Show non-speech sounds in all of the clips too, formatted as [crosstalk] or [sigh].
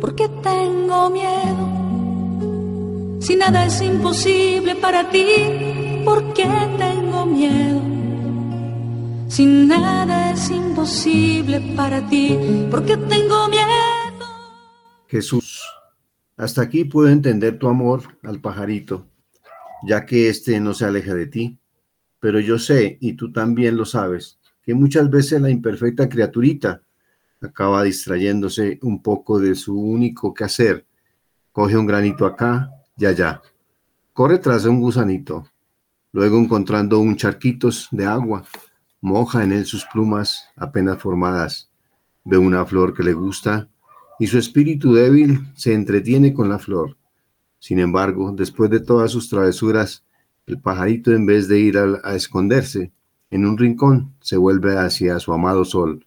porque tengo miedo. Si nada es imposible para ti, ¿por qué tengo miedo? Si nada es imposible para ti, ¿por qué tengo miedo? Jesús, hasta aquí puedo entender tu amor al pajarito, ya que éste no se aleja de ti. Pero yo sé, y tú también lo sabes, que muchas veces la imperfecta criaturita acaba distrayéndose un poco de su único quehacer. Coge un granito acá y allá. Corre tras un gusanito. Luego encontrando un charquitos de agua, moja en él sus plumas apenas formadas. Ve una flor que le gusta y su espíritu débil se entretiene con la flor. Sin embargo, después de todas sus travesuras, el pajarito en vez de ir a, a esconderse en un rincón, se vuelve hacia su amado sol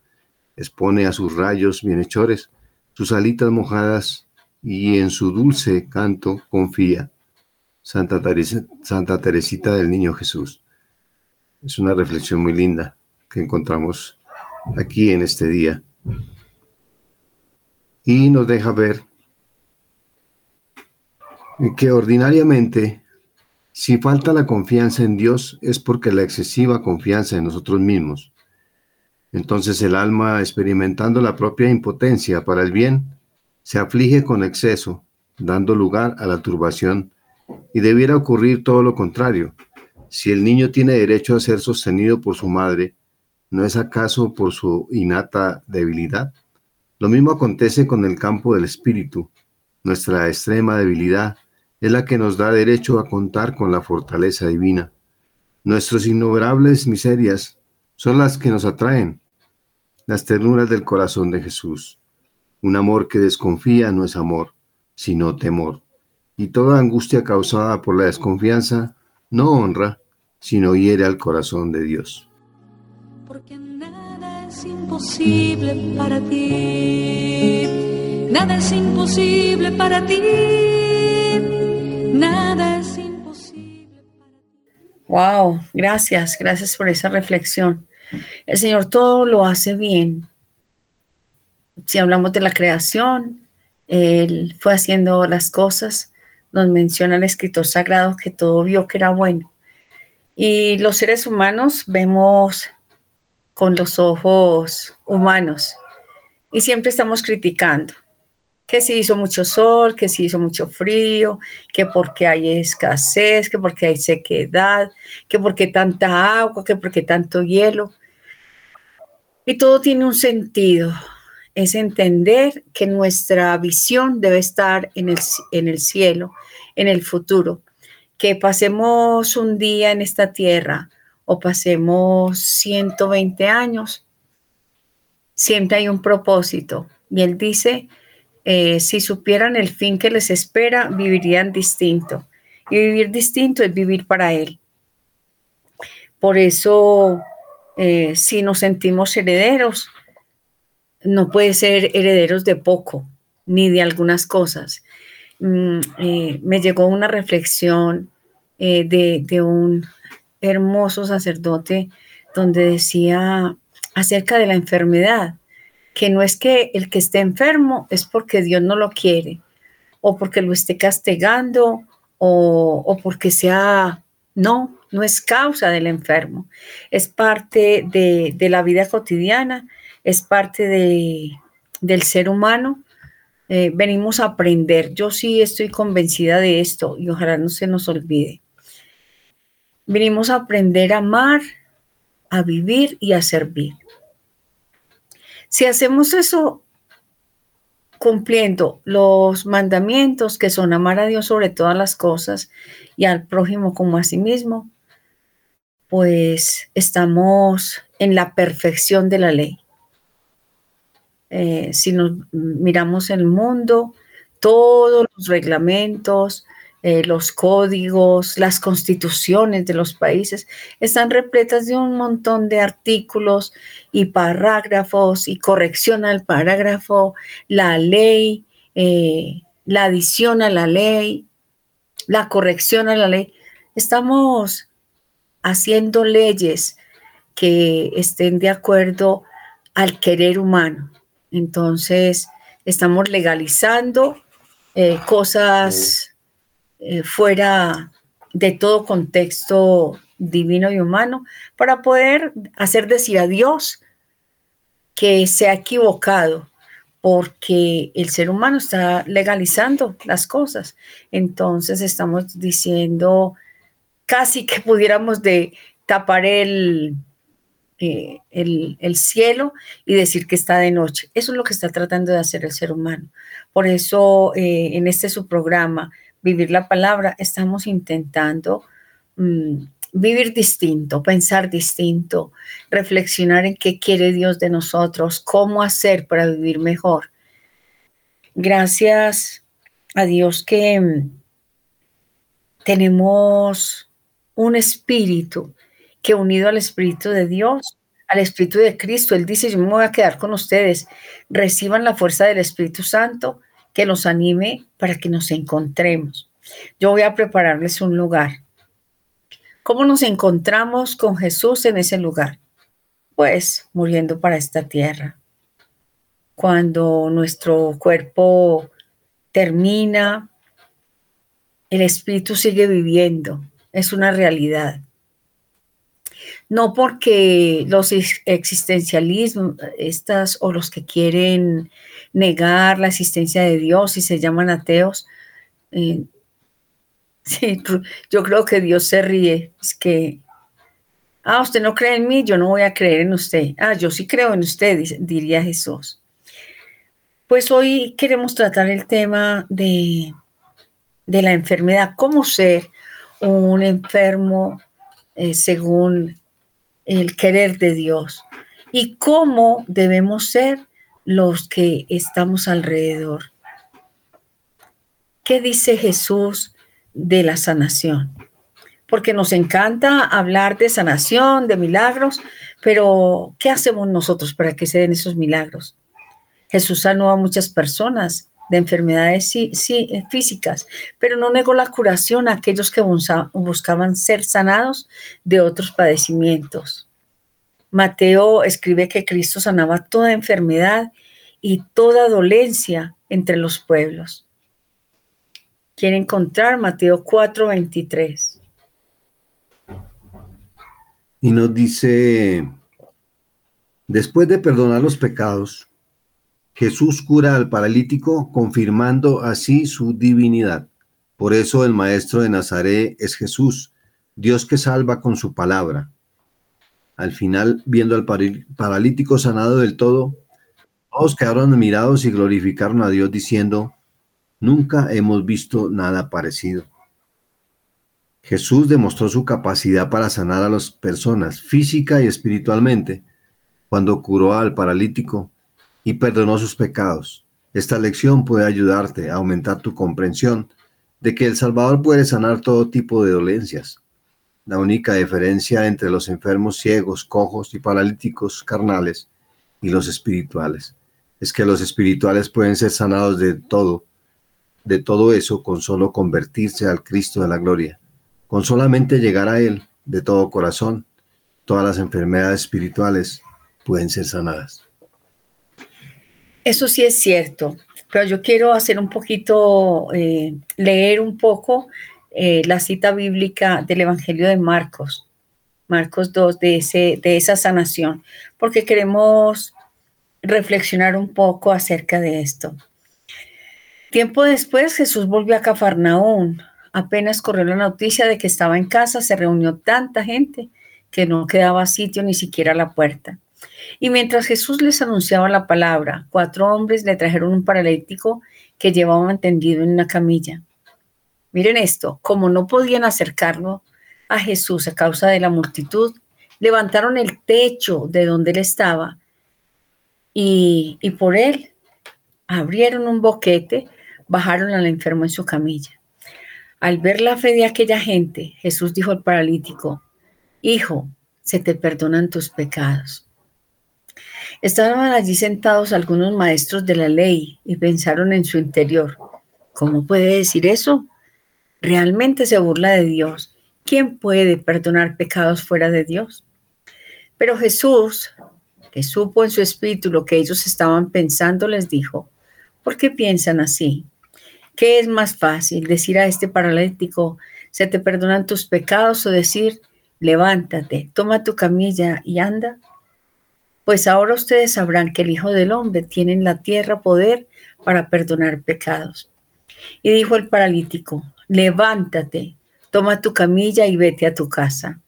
expone a sus rayos bienhechores sus alitas mojadas y en su dulce canto confía. Santa, Santa Teresita del Niño Jesús. Es una reflexión muy linda que encontramos aquí en este día. Y nos deja ver que ordinariamente, si falta la confianza en Dios, es porque la excesiva confianza en nosotros mismos entonces el alma, experimentando la propia impotencia para el bien, se aflige con exceso, dando lugar a la turbación, y debiera ocurrir todo lo contrario. Si el niño tiene derecho a ser sostenido por su madre, ¿no es acaso por su innata debilidad? Lo mismo acontece con el campo del espíritu. Nuestra extrema debilidad es la que nos da derecho a contar con la fortaleza divina. Nuestras innumerables miserias son las que nos atraen, las ternuras del corazón de Jesús. Un amor que desconfía no es amor, sino temor. Y toda angustia causada por la desconfianza no honra, sino hiere al corazón de Dios. Porque nada es imposible para ti. Nada es imposible para ti. Nada es imposible para ti. Wow, gracias, gracias por esa reflexión. El Señor todo lo hace bien. Si hablamos de la creación, Él fue haciendo las cosas. Nos menciona el escritor sagrado que todo vio que era bueno. Y los seres humanos vemos con los ojos humanos y siempre estamos criticando que si hizo mucho sol, que si hizo mucho frío, que porque hay escasez, que porque hay sequedad, que porque tanta agua, que porque tanto hielo. Y todo tiene un sentido. Es entender que nuestra visión debe estar en el, en el cielo, en el futuro. Que pasemos un día en esta tierra o pasemos 120 años, siempre hay un propósito. Y él dice, eh, si supieran el fin que les espera, vivirían distinto. Y vivir distinto es vivir para Él. Por eso eh, si nos sentimos herederos, no puede ser herederos de poco, ni de algunas cosas. Mm, eh, me llegó una reflexión de un hermoso sacerdote donde decía acerca de la enfermedad, que no es que el que esté enfermo es porque Dios no lo quiere, o porque lo esté castigando, o, o porque sea, no, no es causa del enfermo, es parte de, la vida cotidiana, es parte del ser humano. Eh, venimos a aprender. Yo sí estoy convencida de esto y ojalá no se nos olvide. Venimos a aprender a amar, a vivir y a servir. Si hacemos eso cumpliendo los mandamientos que son amar a Dios sobre todas las cosas y al prójimo como a sí mismo, pues estamos en la perfección de la ley. Eh, si nos miramos el mundo, todos los reglamentos, eh, los códigos, las constituciones de los países están repletas de un montón de artículos y parágrafos y corrección al parágrafo, la ley, eh, la adición a la ley, la corrección a la ley. Estamos haciendo leyes que estén de acuerdo al querer humano. Entonces, estamos legalizando eh, cosas eh, fuera de todo contexto divino y humano para poder hacer decir a Dios que se ha equivocado porque el ser humano está legalizando las cosas. Entonces estamos diciendo casi que pudiéramos de tapar el, eh, el, cielo y decir que está de noche. Eso es lo que está tratando de hacer el ser humano. Por eso eh, en este su programa, Vivir la Palabra, estamos intentando mm, vivir distinto, pensar distinto, reflexionar en qué quiere Dios de nosotros, cómo hacer para vivir mejor. Gracias a Dios que mm, tenemos un espíritu que unido al Espíritu de Dios, al Espíritu de Cristo, Él dice, yo me voy a quedar con ustedes, reciban la fuerza del Espíritu Santo que nos anime para que nos encontremos. Yo voy a prepararles un lugar. ¿Cómo nos encontramos con Jesús en ese lugar? Pues muriendo para esta tierra. Cuando nuestro cuerpo termina, el Espíritu sigue viviendo. Es una realidad no porque los existencialismos, estas o los que quieren negar la existencia de Dios y se llaman ateos, eh, [laughs] sí, yo creo que Dios se ríe, es que, ah, usted no cree en mí, yo no voy a creer en usted, ah, yo sí creo en usted, diría Jesús. Pues hoy queremos tratar el tema de, de la enfermedad, cómo ser un enfermo eh, según el querer de Dios y cómo debemos ser los que estamos alrededor. ¿Qué dice Jesús de la sanación? Porque nos encanta hablar de sanación, de milagros, pero ¿qué hacemos nosotros para que se den esos milagros? Jesús sanó a muchas personas de enfermedades físicas, pero no negó la curación a aquellos que buscaban ser sanados de otros padecimientos. Mateo escribe que Cristo sanaba toda enfermedad y toda dolencia entre los pueblos. Quiere encontrar Mateo 4:23. Y nos dice, después de perdonar los pecados, Jesús cura al paralítico, confirmando así su divinidad. Por eso el maestro de Nazaret es Jesús, Dios que salva con su palabra. Al final, viendo al paralítico sanado del todo, todos quedaron admirados y glorificaron a Dios diciendo, nunca hemos visto nada parecido. Jesús demostró su capacidad para sanar a las personas física y espiritualmente cuando curó al paralítico y perdonó sus pecados. Esta lección puede ayudarte a aumentar tu comprensión de que el Salvador puede sanar todo tipo de dolencias. La única diferencia entre los enfermos ciegos, cojos y paralíticos carnales y los espirituales es que los espirituales pueden ser sanados de todo, de todo eso con solo convertirse al Cristo de la gloria, con solamente llegar a Él de todo corazón. Todas las enfermedades espirituales pueden ser sanadas. Eso sí es cierto, pero yo quiero hacer un poquito, eh, leer un poco eh, la cita bíblica del Evangelio de Marcos, Marcos 2, de, ese, de esa sanación, porque queremos reflexionar un poco acerca de esto. Tiempo después Jesús volvió a Cafarnaún. Apenas corrió la noticia de que estaba en casa, se reunió tanta gente que no quedaba sitio ni siquiera a la puerta. Y mientras Jesús les anunciaba la palabra, cuatro hombres le trajeron un paralítico que llevaba tendido en una camilla. Miren esto, como no podían acercarlo a Jesús a causa de la multitud, levantaron el techo de donde él estaba y, y por él abrieron un boquete, bajaron al enfermo en su camilla. Al ver la fe de aquella gente, Jesús dijo al paralítico, Hijo, se te perdonan tus pecados. Estaban allí sentados algunos maestros de la ley y pensaron en su interior, ¿cómo puede decir eso? Realmente se burla de Dios. ¿Quién puede perdonar pecados fuera de Dios? Pero Jesús, que supo en su espíritu lo que ellos estaban pensando, les dijo, ¿Por qué piensan así? ¿Qué es más fácil? Decir a este paralítico, se te perdonan tus pecados o decir, levántate, toma tu camilla y anda. Pues ahora ustedes sabrán que el Hijo del Hombre tiene en la tierra poder para perdonar pecados. Y dijo el paralítico, levántate, toma tu camilla y vete a tu casa.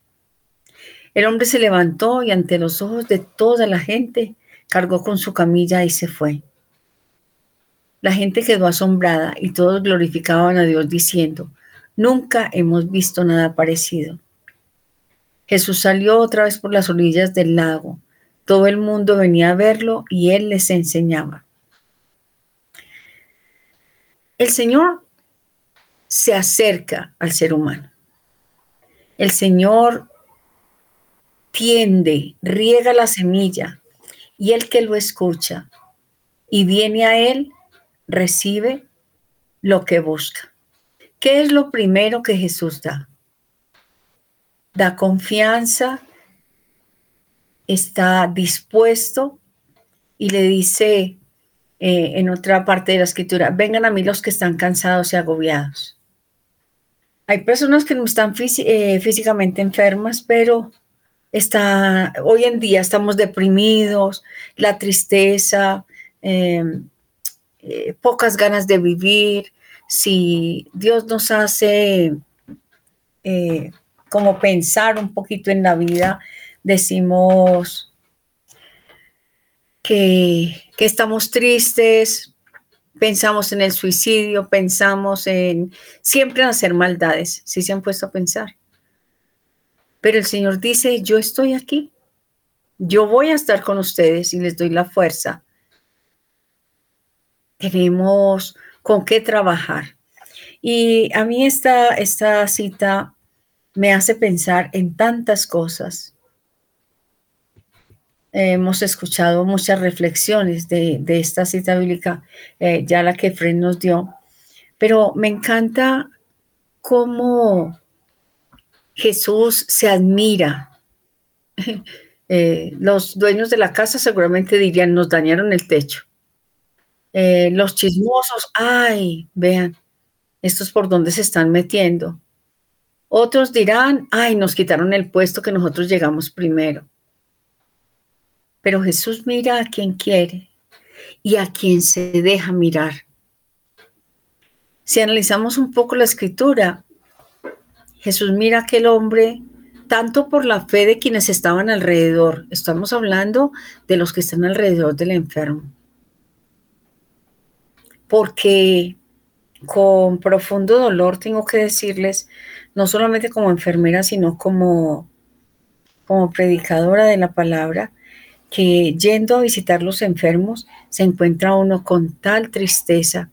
El hombre se levantó y ante los ojos de toda la gente cargó con su camilla y se fue. La gente quedó asombrada y todos glorificaban a Dios diciendo, nunca hemos visto nada parecido. Jesús salió otra vez por las orillas del lago. Todo el mundo venía a verlo y él les enseñaba. El Señor se acerca al ser humano. El Señor tiende, riega la semilla y el que lo escucha y viene a Él, recibe lo que busca. ¿Qué es lo primero que Jesús da? Da confianza, está dispuesto y le dice eh, en otra parte de la escritura, vengan a mí los que están cansados y agobiados. Hay personas que no están eh, físicamente enfermas, pero está, hoy en día estamos deprimidos, la tristeza, em, eh, pocas ganas de vivir. Si Dios nos hace eh, como pensar un poquito en la vida, decimos que, que estamos tristes, pensamos en el suicidio, pensamos en siempre en hacer maldades, si se han puesto a pensar. Pero el Señor dice, yo estoy aquí, yo voy a estar con ustedes y les doy la fuerza. Tenemos con qué trabajar. Y a mí esta, esta cita me hace pensar en tantas cosas. Hemos escuchado muchas reflexiones de, esta cita bíblica, eh, ya la que Fred nos dio, pero me encanta cómo Jesús se admira. [laughs] Eh, los dueños de la casa seguramente dirían, nos dañaron el techo. Eh, los chismosos, ay, vean, estos por dónde se están metiendo. Otros dirán, ay, nos quitaron el puesto que nosotros llegamos primero. Pero Jesús mira a quien quiere y a quien se deja mirar. Si analizamos un poco la escritura, Jesús mira a aquel hombre tanto por la fe de quienes estaban alrededor. Estamos hablando de los que están alrededor del enfermo. Porque con profundo dolor tengo que decirles, no solamente como enfermera, sino como, como predicadora de la palabra, que yendo a visitar los enfermos se encuentra uno con tal tristeza.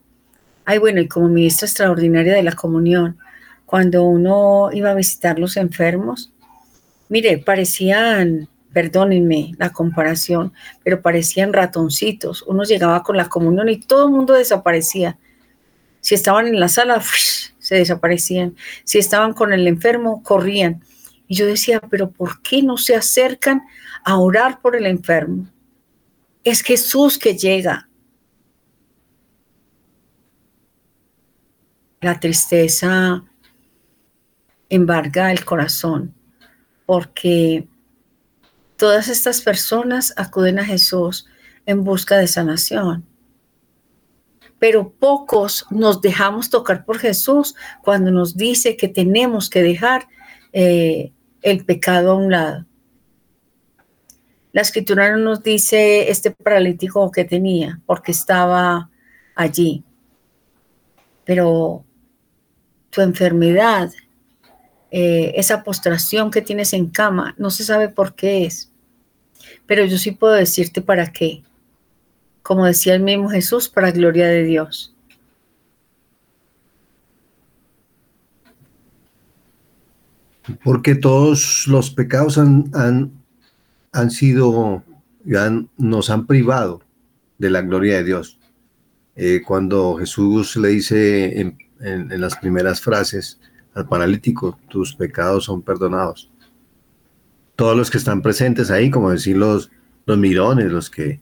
Ay, bueno, y como ministra extraordinaria de la comunión, cuando uno iba a visitar los enfermos, mire, parecían, perdónenme la comparación, pero parecían ratoncitos. Uno llegaba con la comunión y todo el mundo desaparecía. Si estaban en la sala, [laughs] se desaparecían. Si estaban con el enfermo, corrían. Y yo decía, pero ¿por qué no se acercan a orar por el enfermo? Es Jesús que llega. La tristeza embarga el corazón, porque todas estas personas acuden a Jesús en busca de sanación. Pero pocos nos dejamos tocar por Jesús cuando nos dice que tenemos que dejar eh, el pecado a un lado. La escritura no nos dice este paralítico que tenía, porque estaba allí. Pero tu enfermedad eh, esa postración que tienes en cama, no se sabe por qué es, pero yo sí puedo decirte para qué. Como decía el mismo Jesús, para gloria de Dios. Porque todos los pecados han, han, sido, nos han privado de la gloria de Dios. Eh, cuando Jesús le dice en las primeras frases, al paralítico, tus pecados son perdonados. Todos los que están presentes ahí, como decir los, los mirones, los que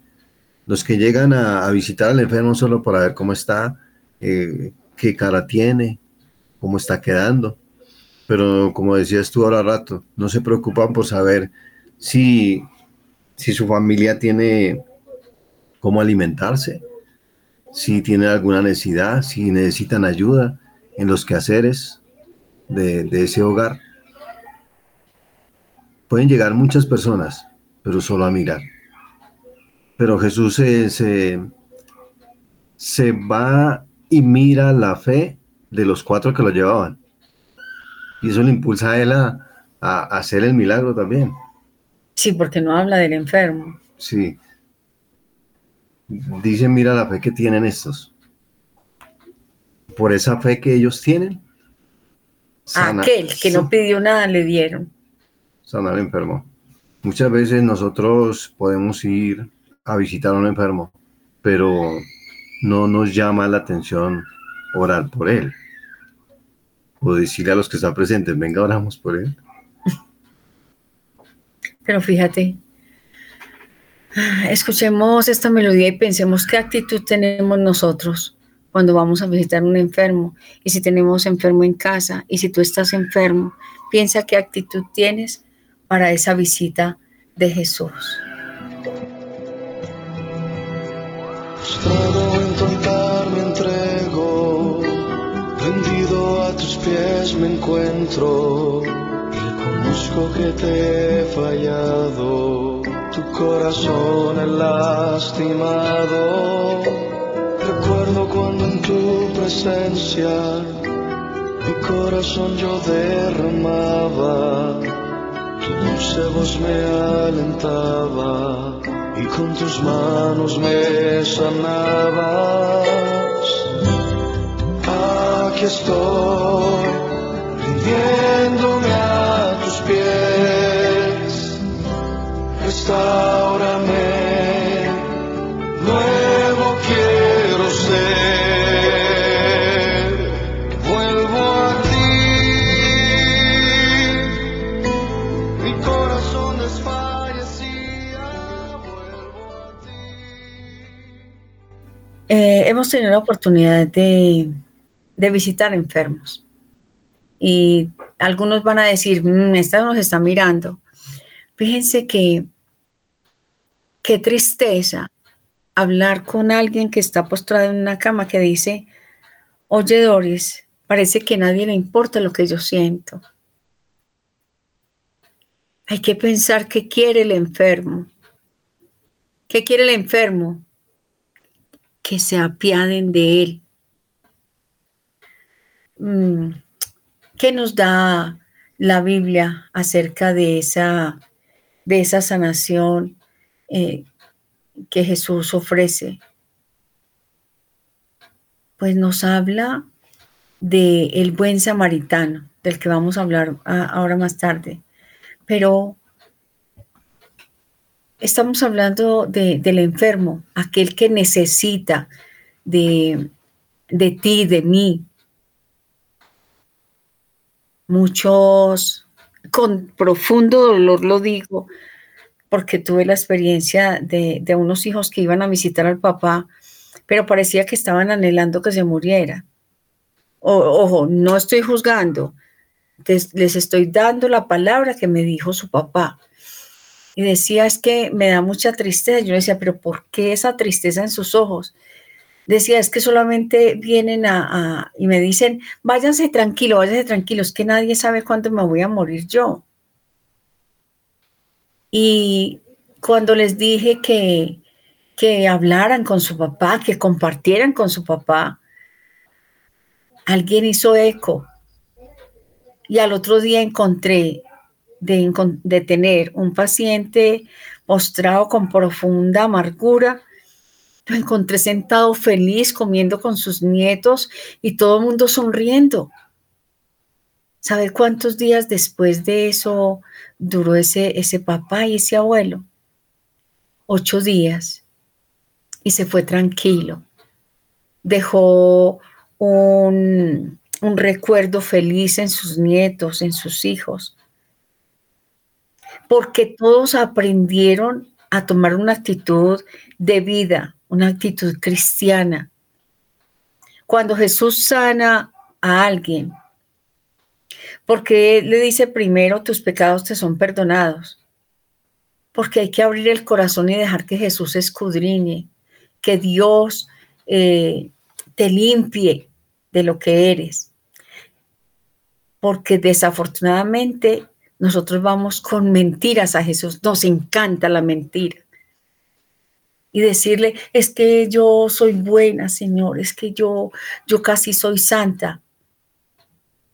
los que llegan a, visitar al enfermo solo para ver cómo está, eh, qué cara tiene, cómo está quedando. Pero como decías tú ahora rato, no se preocupan por saber si, si su familia tiene cómo alimentarse, si tienen alguna necesidad, si necesitan ayuda en los quehaceres de, de ese hogar. Pueden llegar muchas personas, pero solo a mirar. Pero Jesús se, se, va y mira la fe de los cuatro que lo llevaban. Y eso le impulsa a él a, hacer el milagro también. Sí, porque no habla del enfermo. Sí. Dice, mira la fe que tienen estos. Por esa fe que ellos tienen. Aquel que no pidió nada le dieron. Sanar al enfermo. Muchas veces nosotros podemos ir a visitar a un enfermo, pero no nos llama la atención orar por él. O decirle a los que están presentes, venga, oramos por él. Pero fíjate, escuchemos esta melodía y pensemos qué actitud tenemos nosotros cuando vamos a visitar a un enfermo. Y si tenemos enfermo en casa, y si tú estás enfermo, piensa qué actitud tienes para esa visita de Jesús. Pies me encuentro. Reconozco que te he fallado, tu corazón he lastimado. Recuerdo cuando en tu presencia mi corazón yo derramaba, tu dulce voz me alentaba y con tus manos me sanabas. Aquí estoy, rindiéndome a tus pies. Restaurame, nuevo quiero ser. Eh, hemos tenido la oportunidad de, visitar enfermos y algunos van a decir, mmm, esta nos está mirando. Fíjense que qué tristeza hablar con alguien que está postrado en una cama que dice, oye Doris, parece que a nadie le importa lo que yo siento. Hay que pensar qué quiere el enfermo. ¿Qué quiere el enfermo? que se apiaden de él. Mm, ¿Qué nos da la Biblia acerca de esa, de esa sanación eh, que Jesús ofrece? Pues nos habla de el buen samaritano, del que vamos a hablar ahora más tarde. Pero estamos hablando del enfermo, aquel que necesita de, de ti, de mí. Muchos, con profundo dolor lo digo, porque tuve la experiencia de, de unos hijos que iban a visitar al papá, pero parecía que estaban anhelando que se muriera. ojo, no estoy juzgando, les estoy dando la palabra que me dijo su papá y decía, es que me da mucha tristeza. Yo decía, pero ¿por qué esa tristeza en sus ojos? Decía, es que solamente vienen a, y me dicen, váyanse tranquilo, váyanse tranquilos, que nadie sabe cuándo me voy a morir yo. Y cuando les dije que, que hablaran con su papá, que compartieran con su papá, alguien hizo eco. Y al otro día encontré de, tener un paciente postrado con profunda amargura, lo encontré sentado feliz comiendo con sus nietos y todo el mundo sonriendo. ¿Sabe cuántos días después de eso duró ese, ese papá y ese abuelo? Ocho días. Y se fue tranquilo. Dejó un, un recuerdo feliz en sus nietos, en sus hijos porque todos aprendieron a tomar una actitud de vida, una actitud cristiana. Cuando Jesús sana a alguien, porque le dice primero, tus pecados te son perdonados, porque hay que abrir el corazón y dejar que Jesús escudriñe, que Dios eh, te limpie de lo que eres. Porque desafortunadamente nosotros vamos con mentiras a Jesús, nos encanta la mentira. Y decirle, es que yo soy buena, Señor, es que yo, yo casi soy santa.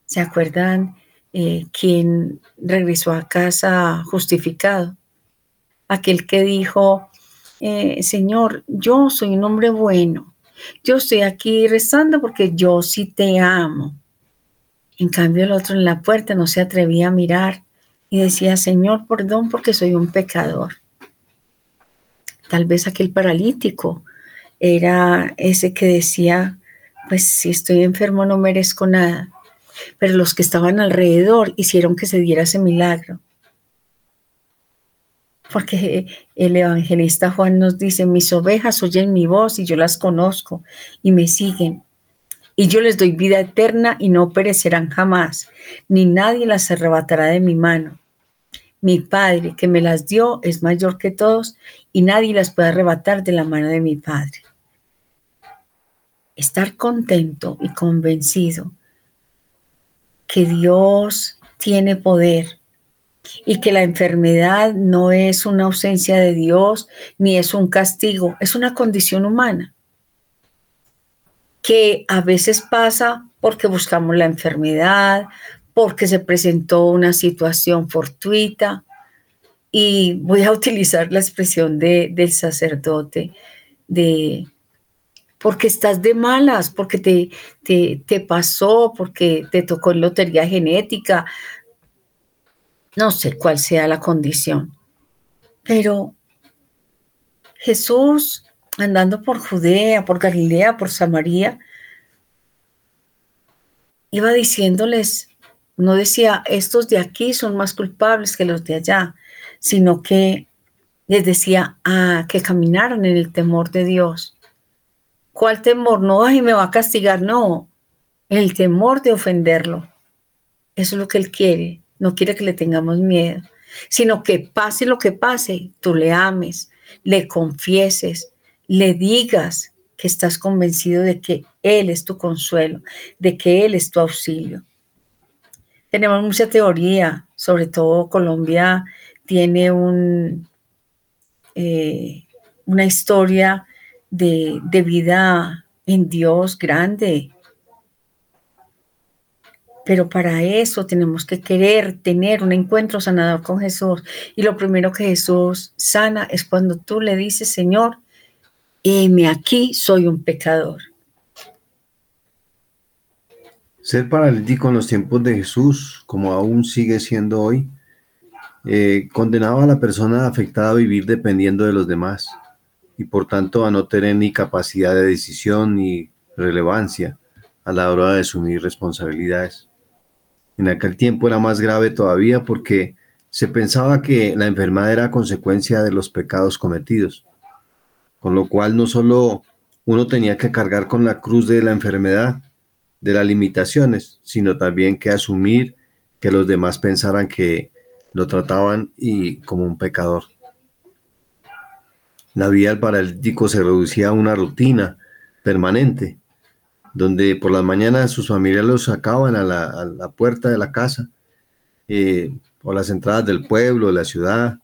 ¿Se acuerdan eh, quién regresó a casa justificado? Aquel que dijo, eh, Señor, yo soy un hombre bueno. Yo estoy aquí rezando porque yo sí te amo. En cambio, el otro en la puerta no se atrevía a mirar y decía, Señor, perdón porque soy un pecador. Tal vez aquel paralítico era ese que decía, pues si estoy enfermo no merezco nada. Pero los que estaban alrededor hicieron que se diera ese milagro. Porque el evangelista Juan nos dice, mis ovejas oyen mi voz y yo las conozco y me siguen. Y yo les doy vida eterna y no perecerán jamás, ni nadie las arrebatará de mi mano. Mi Padre que me las dio es mayor que todos y nadie las puede arrebatar de la mano de mi Padre. Estar contento y convencido que Dios tiene poder y que la enfermedad no es una ausencia de Dios ni es un castigo, es una condición humana que a veces pasa porque buscamos la enfermedad, porque se presentó una situación fortuita. Y voy a [laughs] utilizar la expresión de, del sacerdote, de porque estás de malas, porque te, te, te pasó, porque te tocó en lotería genética, no sé cuál sea la condición. Pero Jesús, andando por Judea, por Galilea, por Samaria, iba diciéndoles, no decía, estos de aquí son más culpables que los de allá, sino que les decía, ah, que caminaran en el temor de Dios. ¿Cuál temor? No, ay, me va a castigar, no. El temor de ofenderlo. Eso es lo que Él quiere. No quiere que le tengamos miedo, sino que pase lo que pase, tú le ames, le confieses, le digas que estás convencido de que Él es tu consuelo, de que Él es tu auxilio. Tenemos mucha teoría, sobre todo Colombia tiene un, eh, una historia de, de vida en Dios grande. Pero para eso tenemos que querer tener un encuentro sanador con Jesús. Y lo primero que Jesús sana es cuando tú le dices, Señor, heme aquí, soy un pecador. Ser paralítico en los tiempos de Jesús, como aún sigue siendo hoy, eh, condenaba a la persona afectada a vivir dependiendo de los demás y por tanto a no tener ni capacidad de decisión ni relevancia a la hora de asumir responsabilidades. En aquel tiempo era más grave todavía porque se pensaba que la enfermedad era consecuencia de los pecados cometidos, con lo cual no solo uno tenía que cargar con la cruz de la enfermedad, de las limitaciones, sino también que asumir que los demás pensaran que lo trataban y como un pecador. La vida del paralítico se reducía a una rutina permanente, donde por las mañanas sus familias los sacaban a la, puerta de la casa, eh, o las entradas del pueblo, de la ciudad,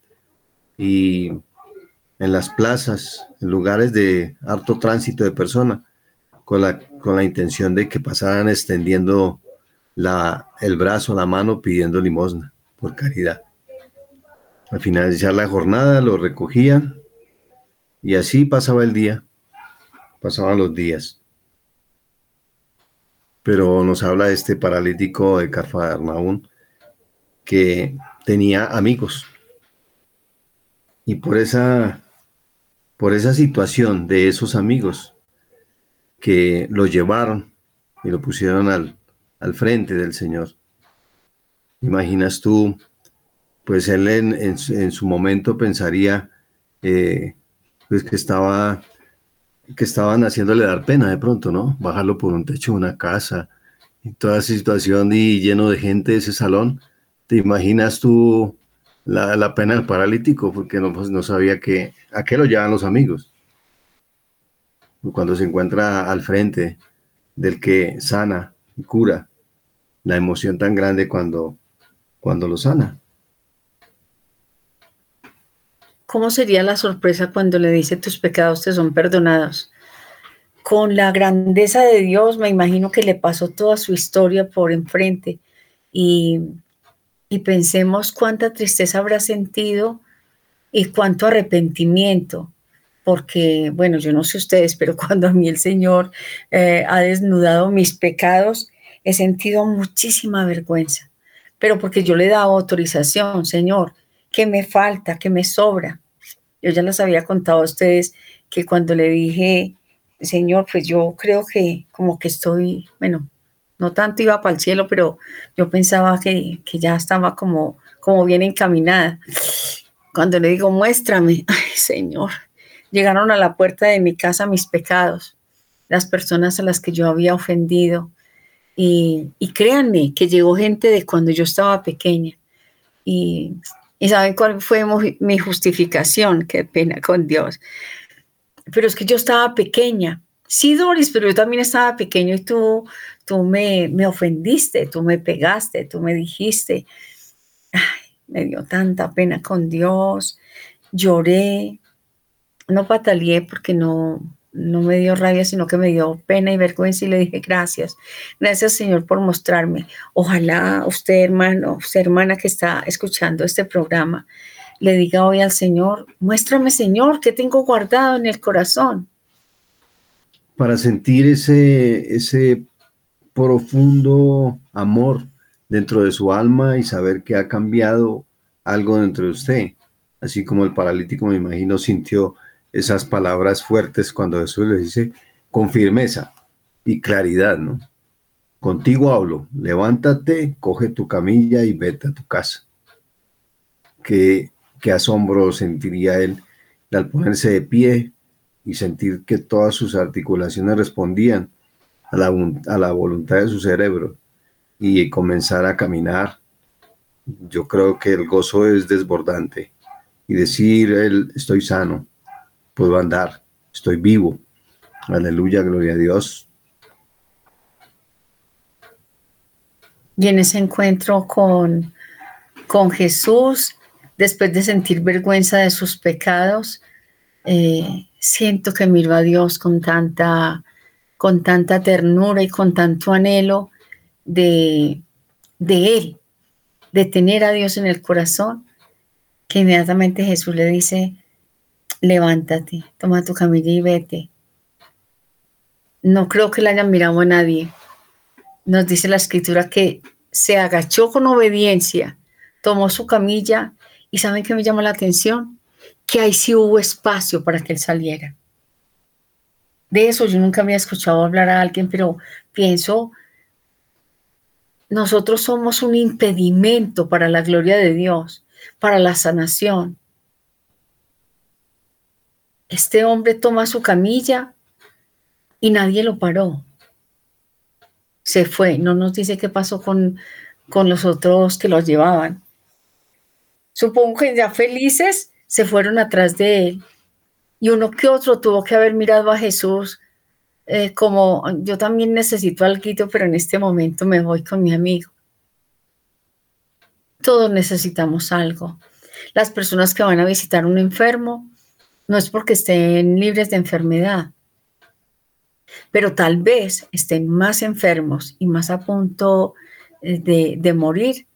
y en las plazas, en lugares de harto tránsito de personas, con la con la intención de que pasaran extendiendo la, el brazo, la mano, pidiendo limosna por caridad. Al finalizar la jornada lo recogían y así pasaba el día, pasaban los días. Pero nos habla este paralítico de Cafarnaún que tenía amigos. Y por esa, por esa situación de esos amigos, que lo llevaron y lo pusieron al, al frente del Señor. Imaginas tú, pues él en, en, su momento pensaría eh, pues que estaba que estaban haciéndole dar pena de pronto, ¿no? Bajarlo por un techo de una casa, y toda esa situación y lleno de gente ese salón. ¿Te imaginas tú la, pena del paralítico? Porque no, pues, no sabía que, a qué lo llevan los amigos. Cuando se encuentra al frente del que sana y cura, la emoción tan grande cuando, cuando lo sana. ¿Cómo sería la sorpresa cuando le dice tus pecados te son perdonados? Con la grandeza de Dios, me imagino que le pasó toda su historia por enfrente y, y pensemos cuánta tristeza habrá sentido y cuánto arrepentimiento, porque, bueno, yo no sé ustedes, pero [laughs] cuando a mí el Señor eh, ha desnudado mis pecados, he sentido muchísima vergüenza, pero porque yo le he dado autorización, Señor, que me falta, que me sobra. Yo ya les había contado a ustedes que cuando le dije, Señor, pues yo creo que como que estoy, bueno, no tanto iba para el cielo, pero yo pensaba que, que ya estaba como, como bien encaminada. Cuando le digo, muéstrame, [laughs] ay Señor, llegaron a la puerta de mi casa mis pecados, las personas a las que yo había ofendido. Y, créanme que llegó gente de cuando yo estaba pequeña. Y ¿Y saben cuál fue mi justificación? Qué pena con Dios. Pero es que yo estaba pequeña. Sí, Doris, pero yo también estaba pequeño y tú, tú me, me ofendiste, tú me pegaste, tú me dijiste. Ay, me dio tanta pena con Dios. Lloré. No pataleé porque no, no me dio rabia, sino que me dio pena y vergüenza y le dije gracias. Gracias Señor por mostrarme. Ojalá usted hermano, usted hermana que está escuchando este programa, le diga hoy al Señor, muéstrame Señor, ¿qué tengo guardado en el corazón? Para sentir ese, ese profundo amor dentro de su alma y saber que ha cambiado algo dentro de usted, así como el paralítico me imagino sintió esas palabras fuertes cuando Jesús le dice con firmeza y claridad, ¿no? Contigo hablo, levántate, coge tu camilla y vete a tu casa. Qué, qué asombro sentiría él al ponerse de pie y sentir que todas sus articulaciones respondían a la, a la voluntad de su cerebro y comenzar a caminar. Yo creo que el gozo es desbordante y decir, él, estoy sano, puedo andar, estoy vivo. Aleluya, gloria a Dios. Y en ese encuentro con, con Jesús, después de sentir vergüenza de sus pecados, eh, siento que miro a Dios con tanta, con tanta ternura y con tanto anhelo de, de Él, de tener a Dios en el corazón, que inmediatamente Jesús le dice, levántate, toma tu camilla y vete. No creo que le hayan mirado a nadie. Nos dice la escritura que se agachó con obediencia, tomó su camilla y ¿saben qué me llama la atención? Que ahí sí hubo espacio para que él saliera. De eso yo nunca había escuchado hablar a alguien, pero pienso, nosotros somos un impedimento para la gloria de Dios, para la sanación. Este hombre toma su camilla y nadie lo paró. Se fue. No nos dice qué pasó con, con los otros que los llevaban. Supongo que ya felices se fueron atrás de él. Y uno que otro tuvo que haber mirado a Jesús eh, como yo también necesito algo, pero en este momento me voy con mi amigo. Todos necesitamos algo. Las personas que van a visitar un enfermo no es porque estén libres de enfermedad, pero tal vez estén más enfermos y más a punto eh, de, morir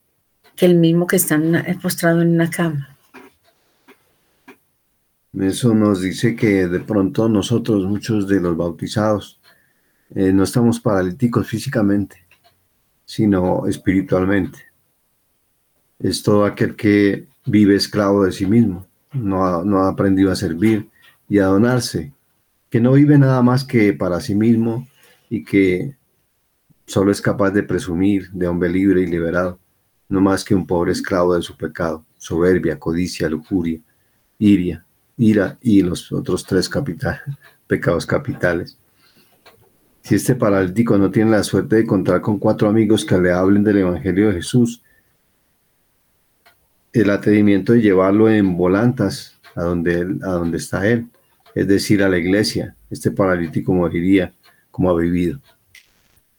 que el mismo que están eh, postrado en una cama. Eso nos dice que de pronto nosotros, muchos de los bautizados, eh, no estamos paralíticos físicamente, sino espiritualmente. Es todo aquel que vive esclavo de sí mismo no ha, aprendido a servir y a donarse, que no vive nada más que para sí mismo y que solo es capaz de presumir de hombre libre y liberado, no más que un pobre esclavo de su pecado, soberbia, codicia, lujuria, iria, ira y los otros tres [laughs] pecados capitales. Si este paralítico no tiene la suerte de contar con cuatro amigos que le hablen del Evangelio de Jesús, el atrevimiento de llevarlo en volantas a donde, a donde está él, es decir, a la iglesia, este paralítico moriría como ha vivido.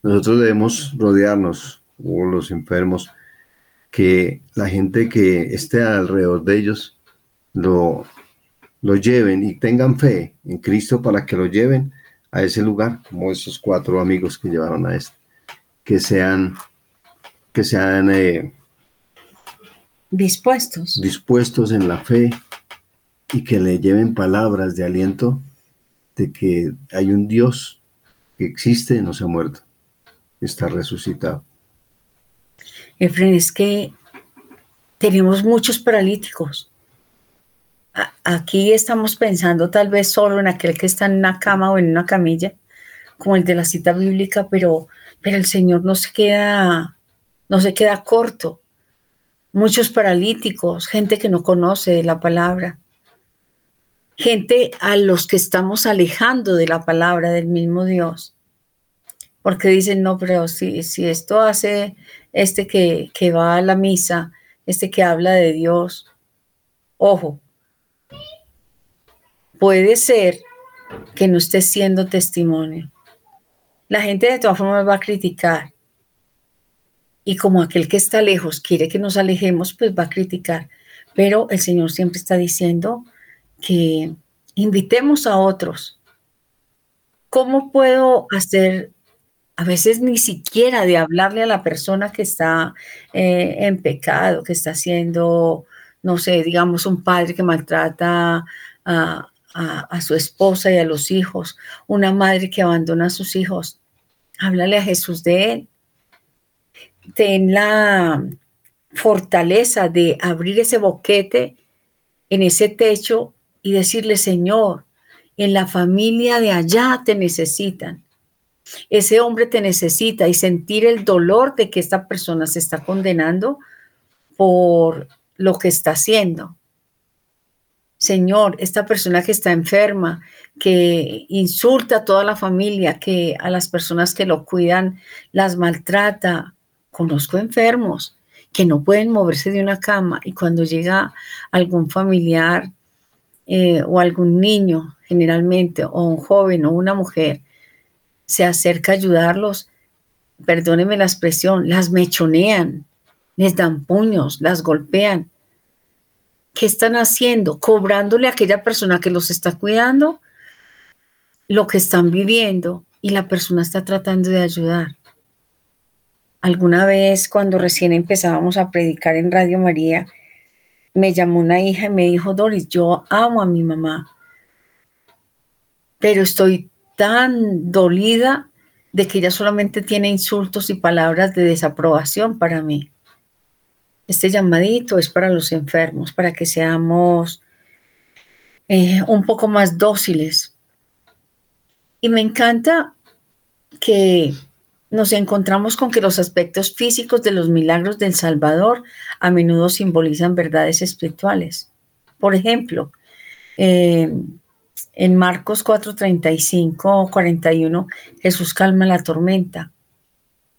Nosotros debemos rodearnos, o los enfermos, que la gente que esté alrededor de ellos lo, lo lleven y tengan fe en Cristo para que lo lleven a ese lugar, como esos cuatro amigos que llevaron a este, que sean, que sean eh, dispuestos. dispuestos en la fe y que le lleven palabras de aliento de que hay un Dios que existe y no se ha muerto, está resucitado. Efren, es que tenemos muchos paralíticos aquí estamos pensando tal vez solo en aquel que está en una cama o en una camilla, como el de la cita bíblica, pero, pero el Señor no se queda, no se queda corto. Muchos paralíticos, gente que no conoce la palabra, gente a los que estamos alejando de la palabra del mismo Dios. Porque dicen, no, pero si, si esto hace este que, que va a la misa, este que habla de Dios, ojo, puede ser que no esté siendo testimonio. La gente de todas formas va a criticar. Y como aquel que está lejos quiere que nos alejemos, pues va a criticar. Pero el Señor siempre está diciendo que invitemos a otros. ¿Cómo puedo hacer, a veces ni siquiera de hablarle a la persona que está eh, en pecado, que está haciendo, no sé, digamos, un padre que maltrata a, a, su esposa y a los hijos, una madre que abandona a sus hijos. Háblale a Jesús de él. Ten la fortaleza de abrir ese boquete en ese techo y decirle, Señor, en la familia de allá te necesitan. Ese hombre te necesita y sentir el dolor de que esta persona se está condenando por lo que está haciendo. Señor, esta persona que está enferma, que insulta a toda la familia, que a las personas que lo cuidan las maltrata. Conozco enfermos que no pueden moverse de una cama y cuando llega algún familiar eh, o algún niño, generalmente, o un joven o una mujer, se acerca a ayudarlos, perdóneme la expresión, las mechonean, les dan puños, las golpean ¿Qué están haciendo? Cobrándole a aquella persona que los está cuidando lo que están viviendo y la persona está tratando de ayudar. Alguna vez cuando recién empezábamos a predicar en Radio María, me llamó una hija y me dijo, Doris, yo amo a mi mamá, pero estoy tan dolida de que ella solamente tiene insultos y palabras de desaprobación para mí. Este llamadito es para los enfermos, para que seamos eh, un poco más dóciles. Y me encanta que nos encontramos con que los aspectos físicos de los milagros del Salvador a menudo simbolizan verdades espirituales. Por ejemplo, eh, en Marcos 4, 35 41, Jesús calma la tormenta.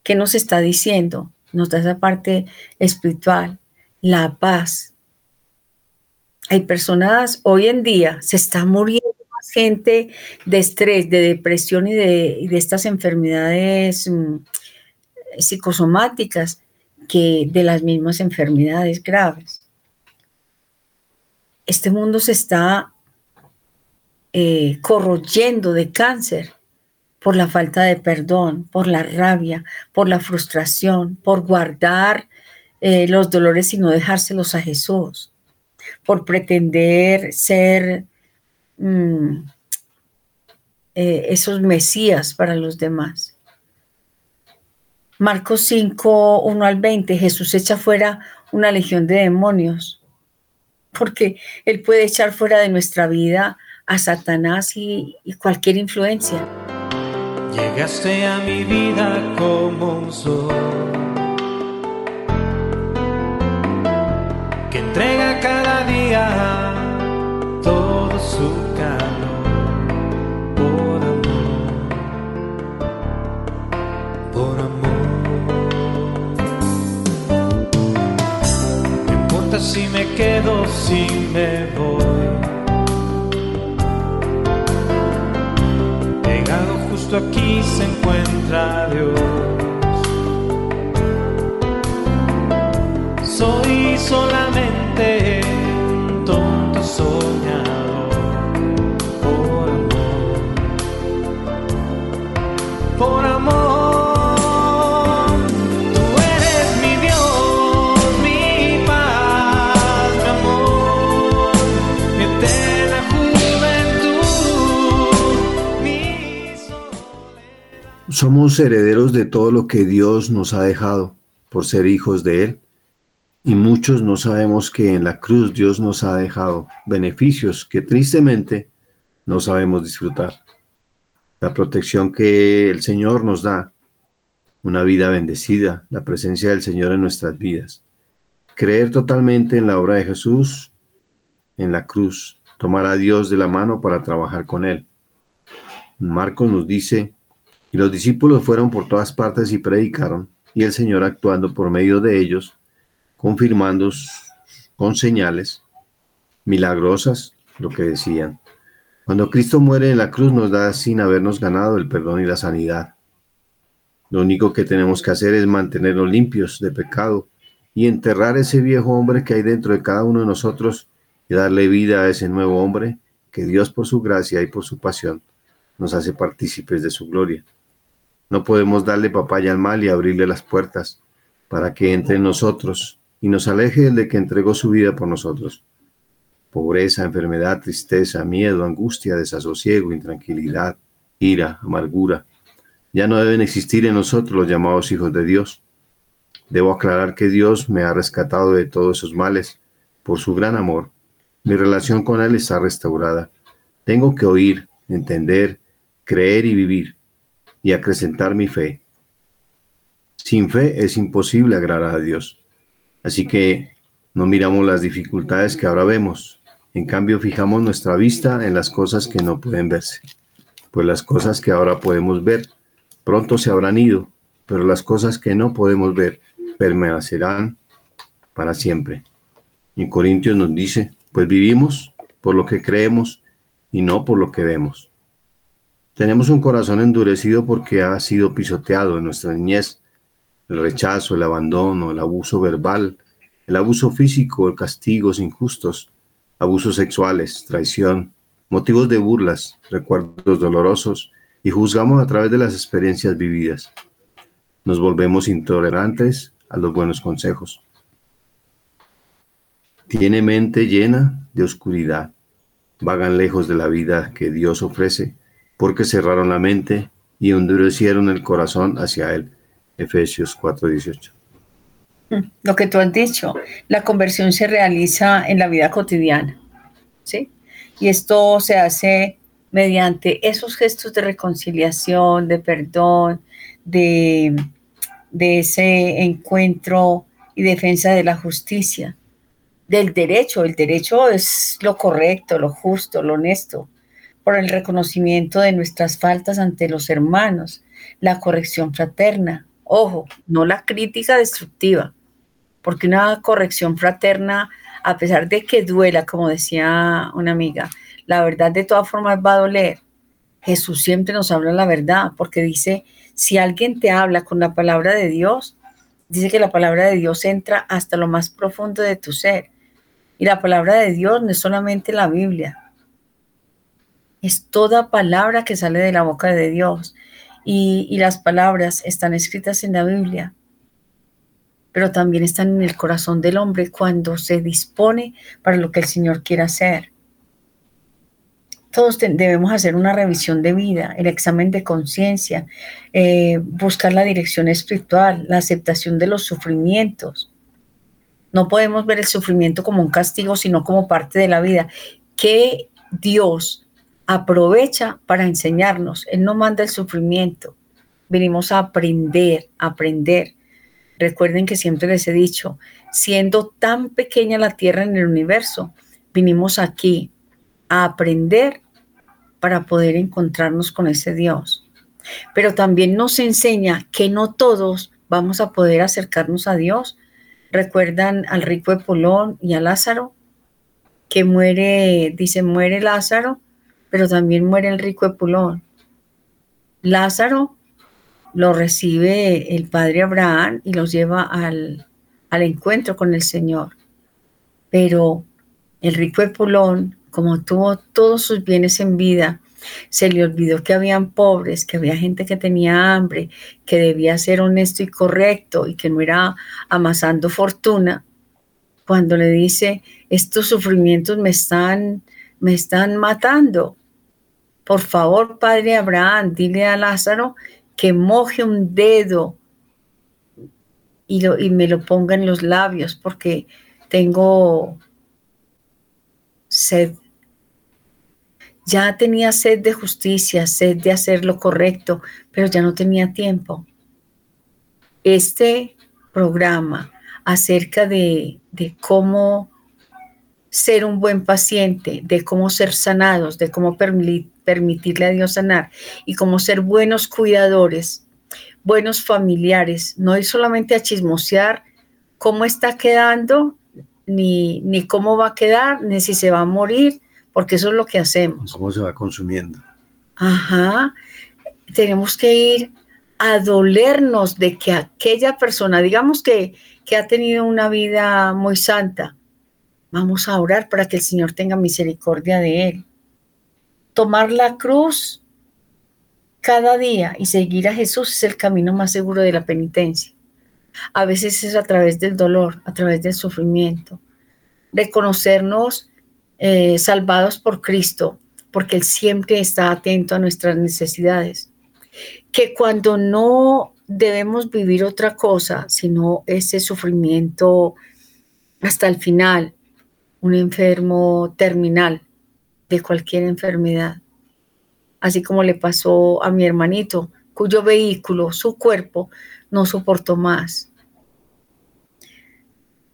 ¿Qué nos está diciendo? nos da esa parte espiritual, la paz. Hay personas, hoy en día se está muriendo gente de estrés, de depresión y de, estas enfermedades mm, psicosomáticas que de las mismas enfermedades graves. Este mundo se está eh, corroyendo de cáncer por la falta de perdón, por la rabia, por la frustración, por guardar eh, los dolores y no dejárselos a Jesús, por pretender ser mm, eh, esos mesías para los demás. Marcos 5, 1 al 20, Jesús echa fuera una legión de demonios, porque Él puede echar fuera de nuestra vida a Satanás y cualquier influencia. Llegaste a mi vida como un sol que entrega cada día todo por si me quedo, si me voy. Llegado justo aquí se encuentra Dios. Soy solamente un tonto soñador por amor, por amor. Somos herederos de todo lo que Dios nos ha dejado por ser hijos de Él. Y muchos no sabemos que en la cruz Dios nos ha dejado beneficios que tristemente no sabemos disfrutar. La protección que el Señor nos da, una vida bendecida, la presencia del Señor en nuestras vidas. Creer totalmente en la obra de Jesús en la cruz, tomar a Dios de la mano para trabajar con Él. Marcos nos dice, y los discípulos fueron por todas partes y predicaron, y el Señor actuando por medio de ellos, confirmando con señales milagrosas lo que decían. Cuando Cristo muere en la cruz nos da sin habernos ganado el perdón y la sanidad. Lo único que tenemos que hacer es mantenernos limpios de pecado y enterrar ese viejo hombre que hay dentro de cada uno de nosotros y darle vida a ese nuevo hombre que Dios por su gracia y por su pasión nos hace partícipes de su gloria. No podemos darle papaya al mal y abrirle las puertas para que entre en nosotros y nos aleje del de que entregó su vida por nosotros. Pobreza, enfermedad, tristeza, miedo, angustia, desasosiego, intranquilidad, ira, amargura. Ya no deben existir en nosotros los llamados hijos de Dios. Debo aclarar que Dios me ha rescatado de todos esos males por su gran amor. Mi relación con Él está restaurada. Tengo que oír, entender, creer y vivir y acrecentar mi fe. Sin fe es imposible agradar a Dios. Así que no miramos las dificultades que ahora vemos. En cambio, fijamos nuestra vista en las cosas que no pueden verse. Pues las cosas que ahora podemos ver pronto se habrán ido, pero las cosas que no podemos ver permanecerán para siempre. En Corintios nos dice, pues vivimos por lo que creemos y no por lo que vemos. Tenemos un corazón endurecido porque ha sido pisoteado en nuestra niñez. El rechazo, el abandono, el abuso verbal, el abuso físico, el castigos injustos, abusos sexuales, traición, motivos de burlas, recuerdos dolorosos y juzgamos a través de las experiencias vividas. Nos volvemos intolerantes a los buenos consejos. Tiene mente llena de oscuridad. Vagan lejos de la vida que Dios ofrece porque cerraron la mente y endurecieron el corazón hacia Él. Efesios 4:18. Lo que tú has dicho, la conversión se realiza en la vida cotidiana, ¿sí? Y esto se hace mediante esos gestos de reconciliación, de perdón, de, de ese encuentro y defensa de la justicia, del derecho. El derecho es lo correcto, lo justo, lo honesto, por el reconocimiento de nuestras faltas ante los hermanos, la corrección fraterna. Ojo, no la crítica destructiva, porque una corrección fraterna, a pesar de que duela, como decía una amiga, la verdad de todas formas va a doler. Jesús siempre nos habla la verdad, porque dice, si alguien te habla con la palabra de Dios, dice que la palabra de Dios entra hasta lo más profundo de tu ser. Y la palabra de Dios no es solamente la Biblia, es toda palabra que sale de la boca de Dios. Y, y las palabras están escritas en la Biblia, pero también están en el corazón del hombre cuando se dispone para lo que el Señor quiere hacer. Todos debemos hacer una revisión de vida, el examen de conciencia, eh, buscar la dirección espiritual, la aceptación de los sufrimientos. No podemos ver el sufrimiento como un castigo, sino como parte de la vida que Dios aprovecha para enseñarnos. Él no manda el sufrimiento. Venimos a aprender, a aprender. Recuerden que siempre les he dicho, siendo tan pequeña la tierra en el universo, vinimos aquí a aprender para poder encontrarnos con ese Dios. pero también nos enseña que no todos vamos a poder acercarnos a Dios. ¿Recuerdan al rico de Polón y a Lázaro? Que muere, dice, muere Lázaro, pero también muere el rico de Polón. Lázaro lo recibe el padre Abraham y los lleva al, al encuentro con el Señor. Pero el rico de Polón, como tuvo todos sus bienes en vida, se le olvidó que habían pobres, que había gente que tenía hambre, que debía ser honesto y correcto y que no era amasando fortuna. Cuando le dice, estos sufrimientos me están, me están matando. Por favor, Padre Abraham, dile a Lázaro que moje un dedo y, me lo ponga en los labios porque tengo sed ya tenía sed de justicia, sed de hacer lo correcto, pero ya no tenía tiempo. Este programa acerca de, cómo ser un buen paciente, de cómo ser sanados, de cómo permitirle a Dios sanar y cómo ser buenos cuidadores, buenos familiares, no ir solamente a chismosear cómo está quedando, ni, ni cómo va a quedar, ni si se va a morir, porque eso es lo que hacemos. ¿Cómo se va consumiendo? Ajá. Tenemos que ir a dolernos de que aquella persona, digamos que, que ha tenido una vida muy santa, vamos a orar para que el Señor tenga misericordia de él. Tomar la cruz cada día y seguir a Jesús es el camino más seguro de la penitencia. A veces es a través del dolor, a través del sufrimiento. Reconocernos eh, salvados por Cristo, porque Él siempre está atento a nuestras necesidades. Que cuando no debemos vivir otra cosa, sino ese sufrimiento hasta el final, un enfermo terminal de cualquier enfermedad, así como le pasó a mi hermanito, cuyo vehículo, su cuerpo, no soportó más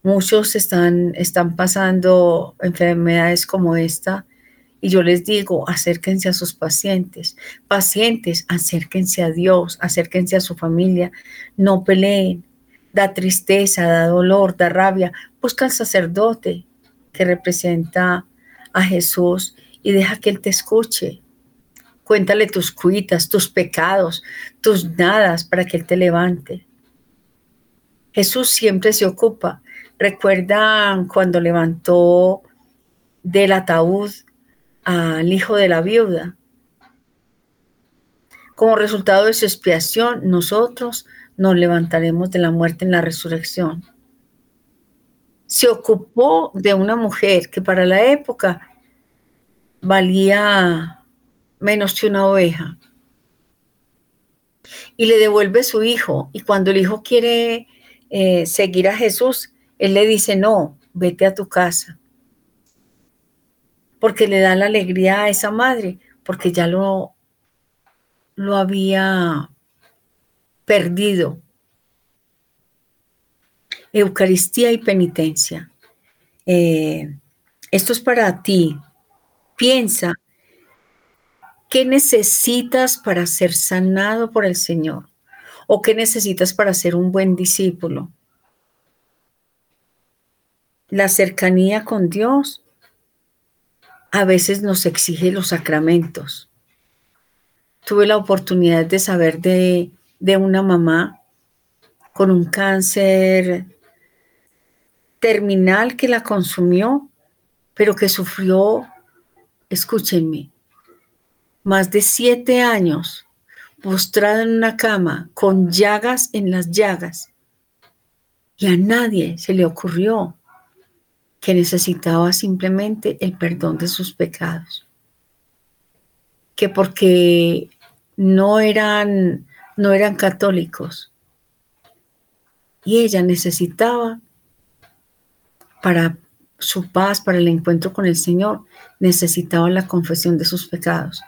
Muchos están, están pasando enfermedades como esta y yo les digo, acérquense a sus pacientes. Pacientes, acérquense a Dios, acérquense a su familia, no peleen. Da tristeza, da dolor, da rabia. Busca al sacerdote que representa a Jesús y deja que Él te escuche. Cuéntale tus cuitas, tus pecados, tus nadas para que Él te levante. Jesús siempre se ocupa ¿Recuerdan cuando levantó del ataúd al hijo de la viuda? Como resultado de su expiación, nosotros nos levantaremos de la muerte en la resurrección. Se ocupó de una mujer que para la época valía menos que una oveja. Y le devuelve su hijo. Y cuando el hijo quiere eh, seguir a Jesús, él le dice, no, vete a tu casa. Porque le da la alegría a esa madre, porque ya lo, lo había perdido. Eucaristía y penitencia. Eh, esto es para ti. Piensa, ¿qué necesitas para ser sanado por el Señor? ¿O qué necesitas para ser un buen discípulo? la cercanía con Dios a veces nos exige los sacramentos. Tuve la oportunidad de saber de, una mamá con un cáncer terminal que la consumió, pero que sufrió, escúchenme, más de siete años postrada en una cama con llagas en las llagas. Y a nadie se le ocurrió que necesitaba simplemente el perdón de sus pecados. Que porque no eran, no eran católicos. Y ella necesitaba para su paz, para el encuentro con el Señor, necesitaba la confesión de sus pecados.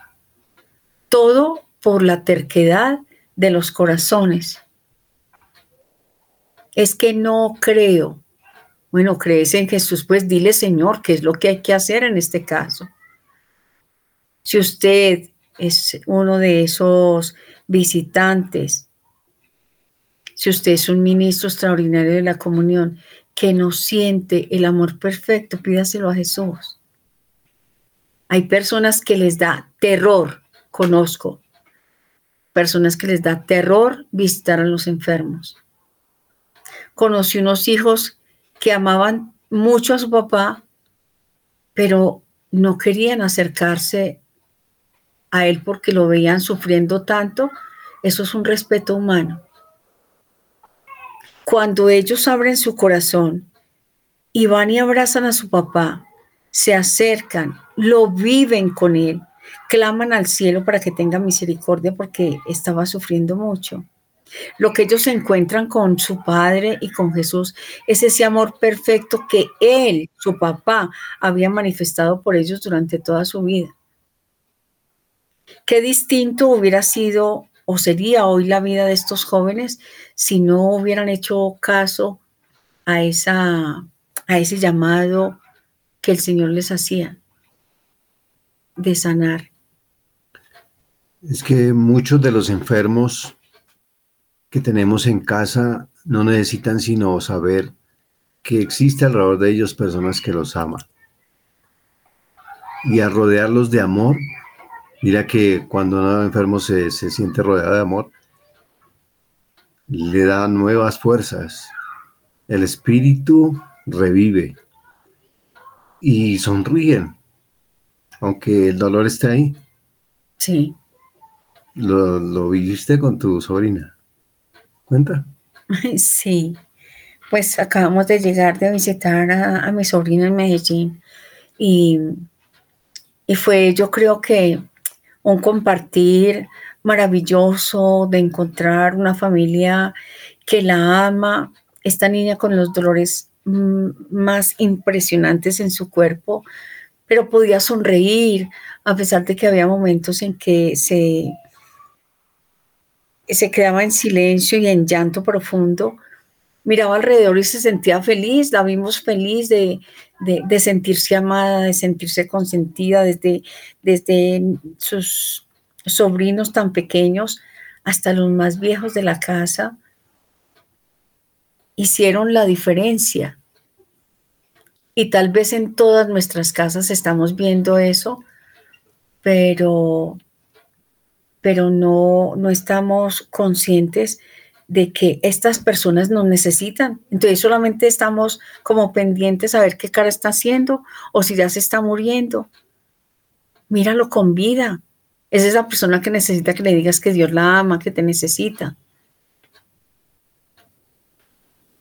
Todo por la terquedad de los corazones. Es que no creo, bueno, crees en Jesús, pues dile, Señor, qué es lo que hay que hacer en este caso. Si usted es uno de esos visitantes. Si usted es un ministro extraordinario de la comunión que no siente el amor perfecto, pídaselo a Jesús. Hay personas que les da terror, conozco, personas que les da terror visitar a los enfermos. Conocí unos hijos que amaban mucho a su papá, pero no querían acercarse a él porque lo veían sufriendo tanto. Eso es un respeto humano. Cuando ellos abren su corazón y van y abrazan a su papá, se acercan, lo viven con él, claman al cielo para que tenga misericordia porque estaba sufriendo mucho. Lo que ellos encuentran con su Padre y con Jesús es ese amor perfecto que Él, su papá, había manifestado por ellos durante toda su vida. Qué distinto hubiera sido o sería hoy la vida de estos jóvenes si no hubieran hecho caso a, esa, a ese llamado que el Señor les hacía de sanar. Es que muchos de los enfermos que tenemos en casa no necesitan sino saber que existe alrededor de ellos personas que los aman. Y al rodearlos de amor, mira que cuando un enfermo se, se siente rodeado de amor, le da nuevas fuerzas. El espíritu revive y sonríen, aunque el dolor esté ahí. Sí. Lo, lo viviste con tu sobrina. Cuenta. Sí, pues acabamos de llegar de visitar a, mi sobrino en Medellín y, y fue yo creo que un compartir maravilloso de encontrar una familia que la ama, esta niña con los dolores mm, más impresionantes en su cuerpo, pero podía sonreír a pesar de que había momentos en que se se quedaba en silencio y en llanto profundo, miraba alrededor y se sentía feliz, la vimos feliz de, sentirse amada, de sentirse consentida desde, desde sus sobrinos tan pequeños hasta los más viejos de la casa, hicieron la diferencia. Y tal vez en todas nuestras casas estamos viendo eso, pero pero no, no estamos conscientes de que estas personas nos necesitan. Entonces solamente estamos como pendientes a ver qué cara está haciendo o si ya se está muriendo. Míralo con vida. Es esa persona que necesita que le digas que Dios la ama, que te necesita.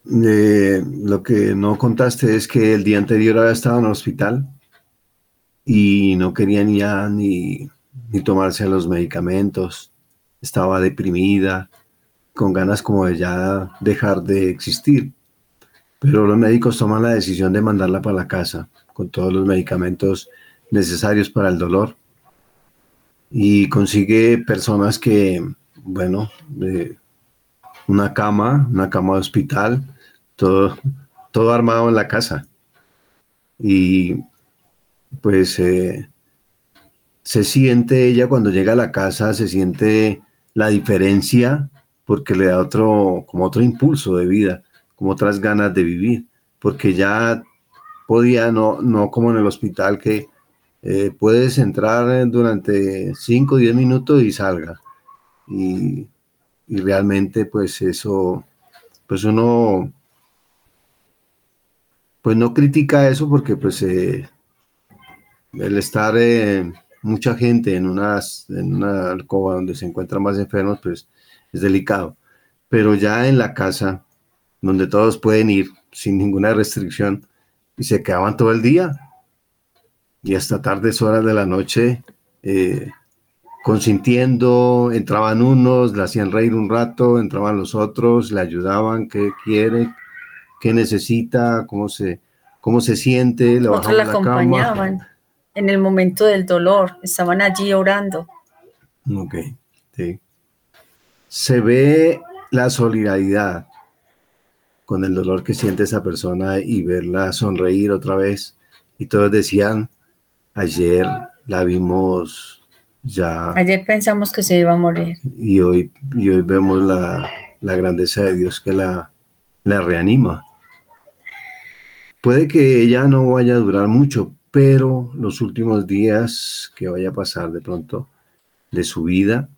Eh, lo que no contaste es que el día anterior había estado en el hospital y no querían ya ni ni tomarse los medicamentos, estaba deprimida, con ganas como de ya dejar de existir. Pero los médicos toman la decisión de mandarla para la casa con todos los medicamentos necesarios para el dolor. Y consigue personas que, bueno, una cama, una cama de hospital, todo, todo armado en la casa. Y pues eh, se siente ella cuando llega a la casa, se siente la diferencia porque le da otro, como otro impulso de vida, como otras ganas de vivir, porque ya podía, no, no como en el hospital que eh, puedes entrar durante 5 o 10 minutos y salga. Y, realmente pues eso, pues uno, pues no critica eso porque pues eh, el estar... en mucha gente en, unas, en una alcoba donde se encuentran más enfermos, pues es delicado. Pero ya en la casa, donde todos pueden ir sin ninguna restricción, y se quedaban todo el día, y hasta tardes horas de la noche, eh, consintiendo, entraban unos, le hacían reír un rato, entraban los otros, le ayudaban, qué quiere, qué necesita, cómo se, cómo se siente, le la, acompañaban en el momento del dolor, estaban allí orando. Ok, sí. Se ve la solidaridad con el dolor que siente esa persona y verla sonreír otra vez. Y todos decían, ayer la vimos ya Ayer pensamos que se iba a morir. y hoy, y hoy vemos la, la grandeza de Dios que la, la reanima. Puede que ella no vaya a durar mucho, pero los últimos días que vaya a pasar de pronto de su vida,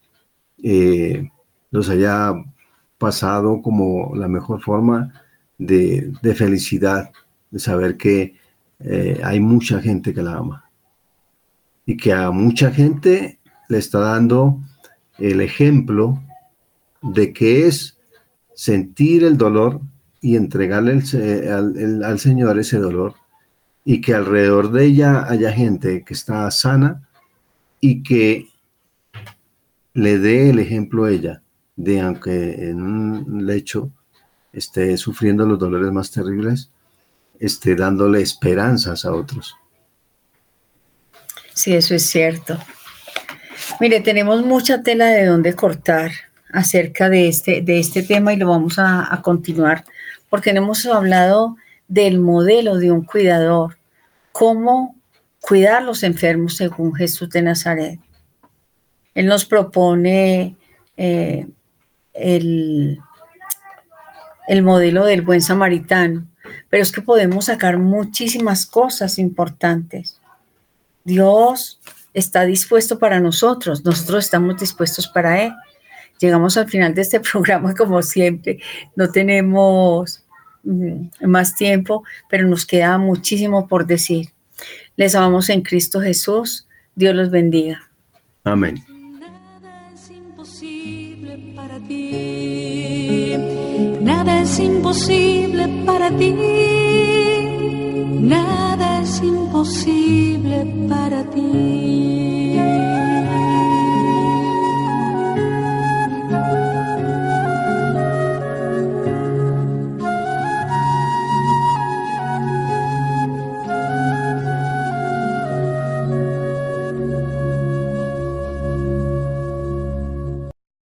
eh, los haya pasado como la mejor forma de, de felicidad, de saber que eh, hay mucha gente que la ama y que a mucha gente le está dando el ejemplo de que es sentir el dolor y entregarle el se- al, al Señor ese dolor y que alrededor de ella haya gente que está sana y que le dé el ejemplo a ella de aunque en un lecho esté sufriendo los dolores más terribles, esté dándole esperanzas a otros. Sí, eso es cierto. Mire, tenemos mucha tela de dónde cortar acerca de este, de este tema y lo vamos a continuar porque no hemos hablado del modelo de un cuidador, cómo cuidar los enfermos según Jesús de Nazaret. Él nos propone eh, el, el modelo del buen samaritano, pero es que podemos sacar muchísimas cosas importantes. Dios está dispuesto para nosotros, nosotros estamos dispuestos para Él. Llegamos al final de este [laughs] programa como siempre, no tenemos más tiempo, pero nos queda muchísimo por decir. Les amamos en Cristo Jesús, Dios los bendiga. Amén. Nada es imposible para ti. Nada es imposible para ti. Nada es imposible para ti.